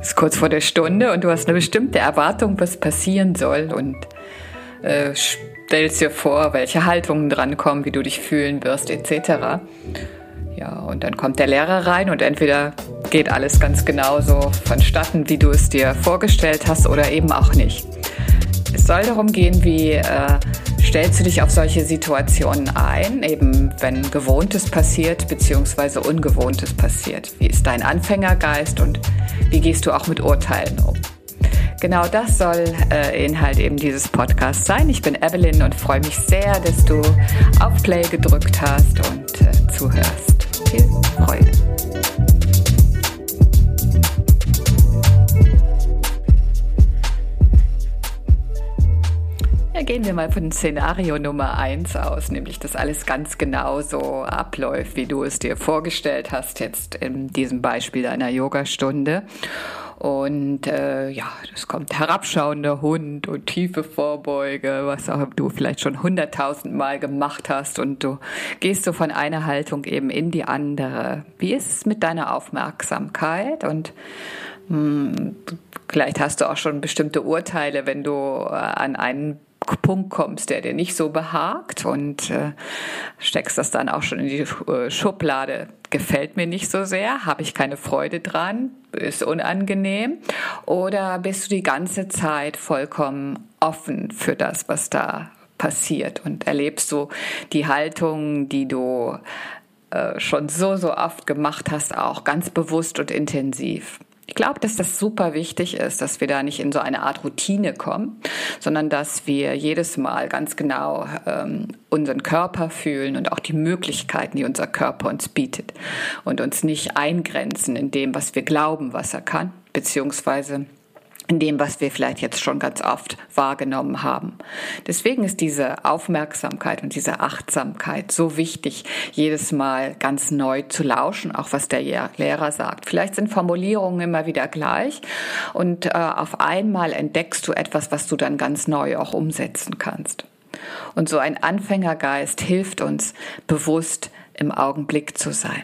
Ist kurz vor der Stunde und du hast eine bestimmte Erwartung, was passieren soll und äh, stellst dir vor, welche Haltungen drankommen, wie du dich fühlen wirst, etc. Ja, und dann kommt der Lehrer rein und entweder geht alles ganz genauso vonstatten, wie du es dir vorgestellt hast, oder eben auch nicht. Es soll darum gehen, wie äh, stellst du dich auf solche Situationen ein, eben wenn Gewohntes passiert bzw. Ungewohntes passiert. Wie ist dein Anfängergeist und wie gehst du auch mit Urteilen um? Genau das soll äh, Inhalt eben dieses Podcasts sein. Ich bin Evelyn und freue mich sehr, dass du auf Play gedrückt hast und äh, zuhörst. Viel Freude. Gehen wir mal von Szenario Nummer 1 aus, nämlich dass alles ganz genau so abläuft, wie du es dir vorgestellt hast, jetzt in diesem Beispiel deiner Yogastunde. Und äh, ja, es kommt herabschauender Hund und tiefe Vorbeuge, was auch du vielleicht schon hunderttausend Mal gemacht hast. Und du gehst so von einer Haltung eben in die andere. Wie ist es mit deiner Aufmerksamkeit? Und mh, hm, vielleicht hast du auch schon bestimmte Urteile, wenn du äh, an einen Punkt kommst, der dir nicht so behagt und äh, steckst das dann auch schon in die äh, Schublade. Gefällt mir nicht so sehr, habe ich keine Freude dran, ist unangenehm. Oder bist du die ganze Zeit vollkommen offen für das, was da passiert und erlebst du die Haltung, die du äh, schon so, so oft gemacht hast, auch ganz bewusst und intensiv. Ich glaube, dass das super wichtig ist, dass wir da nicht in so eine Art Routine kommen, sondern dass wir jedes Mal ganz genau ähm, unseren Körper fühlen und auch die Möglichkeiten, die unser Körper uns bietet und uns nicht eingrenzen in dem, was wir glauben, was er kann, beziehungsweise in dem, was wir vielleicht jetzt schon ganz oft wahrgenommen haben. Deswegen ist diese Aufmerksamkeit und diese Achtsamkeit so wichtig, jedes Mal ganz neu zu lauschen, auch was der Lehrer sagt. Vielleicht sind Formulierungen immer wieder gleich und äh, auf einmal entdeckst du etwas, was du dann ganz neu auch umsetzen kannst. Und so ein Anfängergeist hilft uns, bewusst im Augenblick zu sein.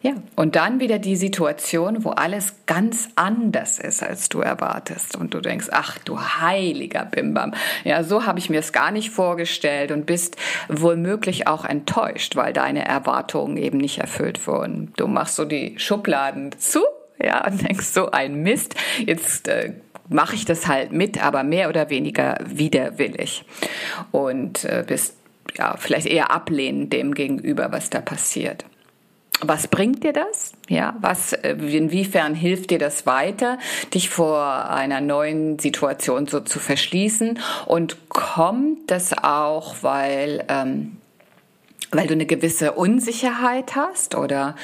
Ja, und dann wieder die Situation, wo alles ganz anders ist, als du erwartest. Und du denkst, ach du heiliger Bimbam. Ja, so habe ich mir es gar nicht vorgestellt und bist womöglich auch enttäuscht, weil deine Erwartungen eben nicht erfüllt wurden. Du machst so die Schubladen zu, ja, und denkst so ein Mist. Jetzt äh, mache ich das halt mit, aber mehr oder weniger widerwillig. Und äh, bist ja vielleicht eher ablehnend dem gegenüber, was da passiert was bringt dir das? Ja, was, äh, inwiefern hilft dir das weiter, dich vor einer neuen Situation so zu verschließen? Und kommt das auch, weil, ähm, weil du eine gewisse Unsicherheit hast? Oder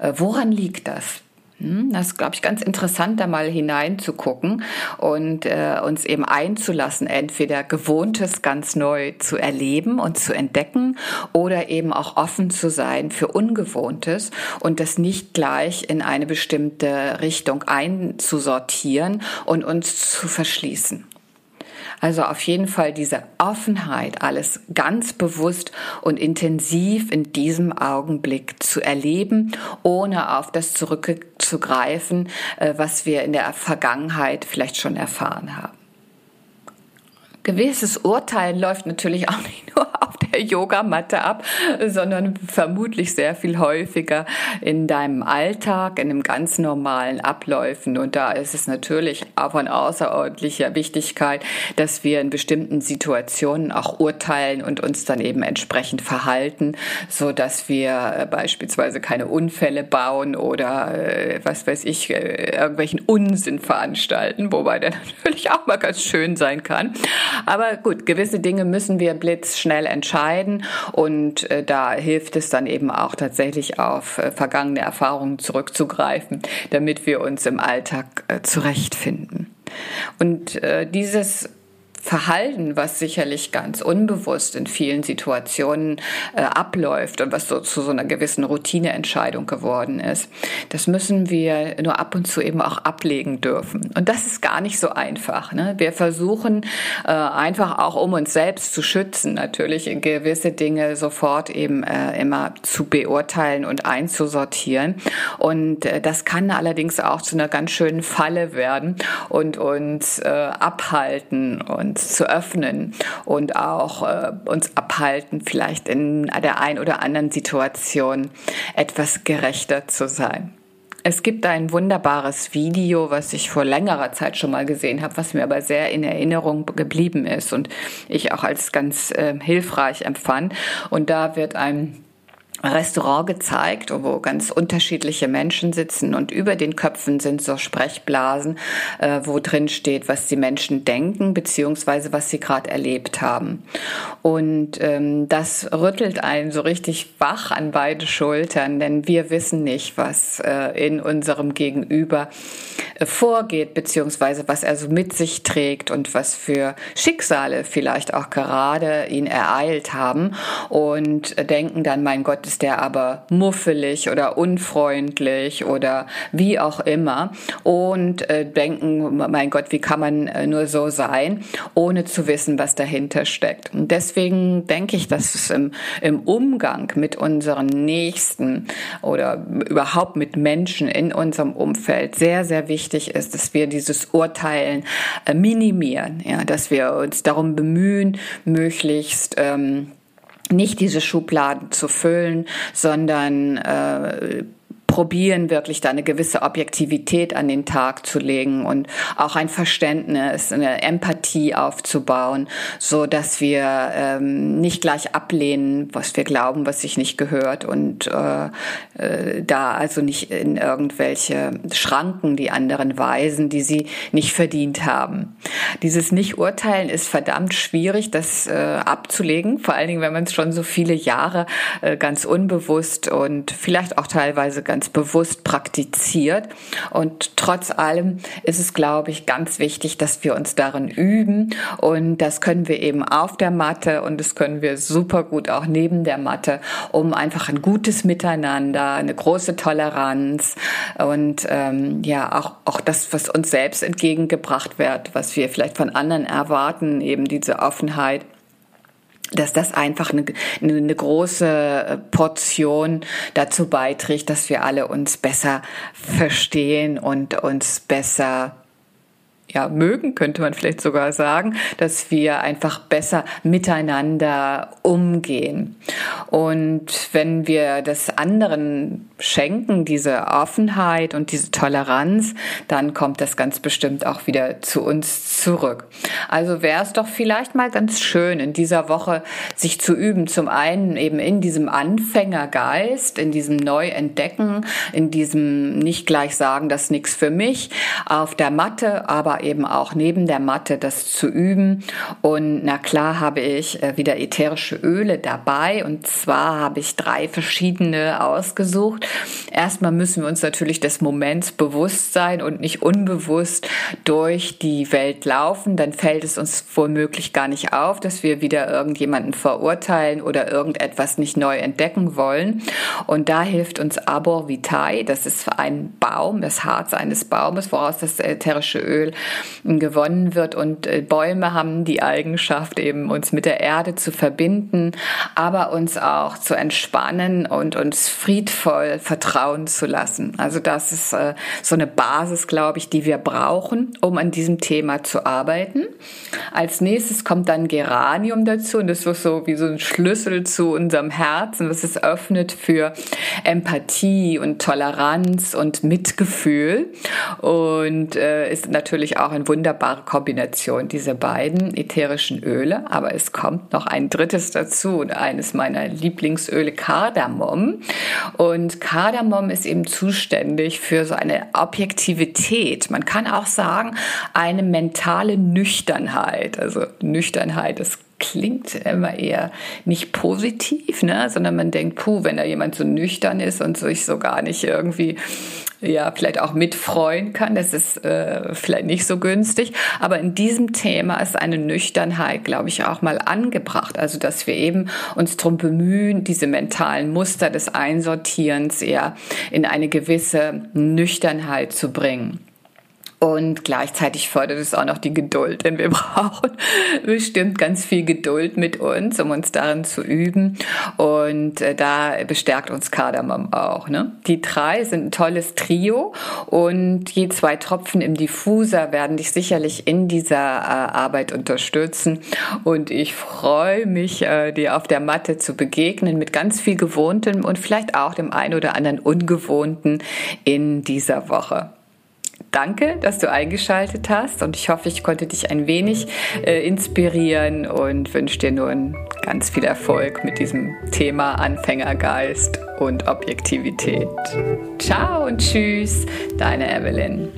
äh, woran liegt das? Hm, das ist, glaube ich, ganz interessant, da mal hineinzugucken und äh, uns eben einzulassen, entweder Gewohntes ganz neu zu erleben und zu entdecken oder eben auch offen zu sein für Ungewohntes und das nicht gleich in eine bestimmte Richtung einzusortieren und uns zu verschließen. Also auf jeden Fall diese Offenheit, alles ganz bewusst und intensiv in diesem Augenblick zu erleben, ohne auf das zurückzugreifen, äh, was wir in der Vergangenheit vielleicht schon erfahren haben. Gewisses Urteil läuft natürlich auch nicht nur auf der Yogamatte ab, sondern vermutlich sehr viel häufiger in deinem Alltag, in einem ganz normalen Abläufen. Und da ist es natürlich von außerordentlicher Wichtigkeit, dass wir in bestimmten Situationen auch urteilen und uns dann eben entsprechend verhalten, so dass wir äh, beispielsweise keine Unfälle bauen oder äh, was weiß ich, äh, irgendwelchen Unsinn veranstalten, wobei der natürlich auch mal ganz schön sein kann. Aber gut, gewisse Dinge müssen wir blitzschnell entscheiden und äh, da hilft es dann eben auch tatsächlich auf äh, vergangene Erfahrungen zurückzugreifen, damit wir uns im Alltag äh, zurechtfinden. Und äh, dieses Verhalten, was sicherlich ganz unbewusst in vielen Situationen äh, abläuft und was so zu so einer gewissen Routineentscheidung geworden ist, das müssen wir nur ab und zu eben auch ablegen dürfen. Und das ist gar nicht so einfach. Ne? Wir versuchen äh, einfach auch, um uns selbst zu schützen, natürlich gewisse Dinge sofort eben äh, immer zu beurteilen und einzusortieren. Und äh, das kann allerdings auch zu einer ganz schönen Falle werden und uns äh, abhalten, uns zu öffnen und auch äh, uns abhalten, vielleicht in der ein oder anderen Situation etwas gerechter zu sein. Es gibt ein wunderbares Video, was ich vor längerer Zeit schon mal gesehen habe, was mir aber sehr in Erinnerung geblieben ist und ich auch als ganz äh, hilfreich empfand. Und da wird ein Restaurant gezeigt, wo ganz unterschiedliche Menschen sitzen und über den Köpfen sind so Sprechblasen, äh, wo drin steht, was die Menschen denken beziehungsweise was sie gerade erlebt haben. Und ähm, das rüttelt einen so richtig wach an beide Schultern, denn wir wissen nicht, was äh, in unserem Gegenüber äh, vorgeht beziehungsweise was er so mit sich trägt und was für Schicksale vielleicht auch gerade ihn ereilt haben und denken dann, mein Gott, ist der aber muffelig oder unfreundlich oder wie auch immer und äh, denken, mein Gott, wie kann man äh, nur so sein, ohne zu wissen, was dahinter steckt. Und deswegen denke ich, dass es im, im Umgang mit unseren Nächsten oder überhaupt mit Menschen in unserem Umfeld sehr, sehr wichtig ist, dass wir dieses Urteilen äh, minimieren, ja, dass wir uns darum bemühen, möglichst ähm, nicht diese Schubladen zu füllen, sondern äh, probieren, wirklich da eine gewisse Objektivität an den Tag zu legen und auch ein Verständnis, eine Empathie aufzubauen, so dass wir ähm, nicht gleich ablehnen, was wir glauben, was sich nicht gehört und äh, äh, da also nicht in irgendwelche Schranken die anderen weisen, die sie nicht verdient haben. Dieses Nicht-Urteilen ist verdammt schwierig, das äh, abzulegen, vor allen Dingen, wenn man es schon so viele Jahre äh, ganz unbewusst und vielleicht auch teilweise ganz ganz bewusst praktiziert. Und trotz allem ist es, glaube ich, ganz wichtig, dass wir uns darin üben. Und das können wir eben auf der Matte und das können wir super gut auch neben der Matte, um einfach ein gutes Miteinander, eine große Toleranz und ähm, ja auch, auch das, was uns selbst entgegengebracht wird, was wir vielleicht von anderen erwarten, eben diese Offenheit dass das einfach eine, eine große äh, Portion dazu beiträgt, dass wir alle uns besser verstehen und uns besser ja, mögen, könnte man vielleicht sogar sagen, dass wir einfach besser miteinander umgehen. Und wenn wir das anderen schenken, diese Offenheit und diese Toleranz, dann kommt das ganz bestimmt auch wieder zu uns zurück. Also wäre es doch vielleicht mal ganz schön, in dieser Woche sich zu üben, zum einen eben in diesem Anfängergeist, in diesem Neuentdecken, in diesem nicht gleich sagen, das ist nichts für mich, auf der Matte, aber eben auch neben der Matte das zu üben. Und na klar habe ich äh, wieder ätherische Öle dabei und zwar habe ich drei verschiedene ausgesucht. Erstmal müssen wir uns natürlich des Moments bewusst sein und nicht unbewusst durch die Welt laufen. Dann fällt es uns womöglich gar nicht auf, dass wir wieder irgendjemanden verurteilen oder irgendetwas nicht neu entdecken wollen. Und da hilft uns Arbor Vitae. Das ist ein Baum, das Harz eines Baumes, woraus das ätherische Öl gewonnen wird. Und äh, Bäume haben die Eigenschaft, eben uns mit der Erde zu verbinden, aber uns auch zu entspannen und uns friedvoll vertrauen zu lassen. Also das ist äh, so eine Basis, glaube ich, die wir brauchen, um an diesem Thema zu arbeiten. Als nächstes kommt dann Geranium dazu und das ist so wie so ein Schlüssel zu unserem Herzen, was es öffnet für Empathie und Toleranz und Mitgefühl und äh, ist natürlich auch ein wunderbare Kombination, diese beiden ätherischen Öle. Aber es kommt noch ein drittes dazu, eines meiner Lieblingsöle, Kardamom. Und Kardamom ist eben zuständig für so eine Objektivität. Man kann auch sagen, eine mentale Nüchternheit. Also Nüchternheit ist klingt immer eher nicht positiv, ne? sondern man denkt, puh, wenn da jemand so nüchtern ist und sich so gar nicht irgendwie ja, vielleicht auch mitfreuen kann. Das ist äh, vielleicht nicht so günstig. Aber in diesem Thema ist eine Nüchternheit, glaube ich, auch mal angebracht. Also, dass wir eben uns darum bemühen, diese mentalen Muster des Einsortierens eher in eine gewisse Nüchternheit zu bringen. Und gleichzeitig fördert es auch noch die Geduld, denn wir brauchen bestimmt ganz viel Geduld mit uns, um uns darin zu üben. Und äh, da bestärkt uns Kardamom auch. Ne? Die drei sind ein tolles Trio und je zwei Tropfen im Diffuser werden dich sicherlich in dieser äh, Arbeit unterstützen. Und ich freue mich, äh, dir auf der Matte zu begegnen mit ganz viel Gewohntem und vielleicht auch dem ein oder anderen Ungewohnten in dieser Woche. Danke, dass du eingeschaltet hast und ich hoffe, ich konnte dich ein wenig äh, inspirieren und wünsche dir nun ganz viel Erfolg mit diesem Thema Anfängergeist und Objektivität. Ciao und tschüss, deine Evelyn.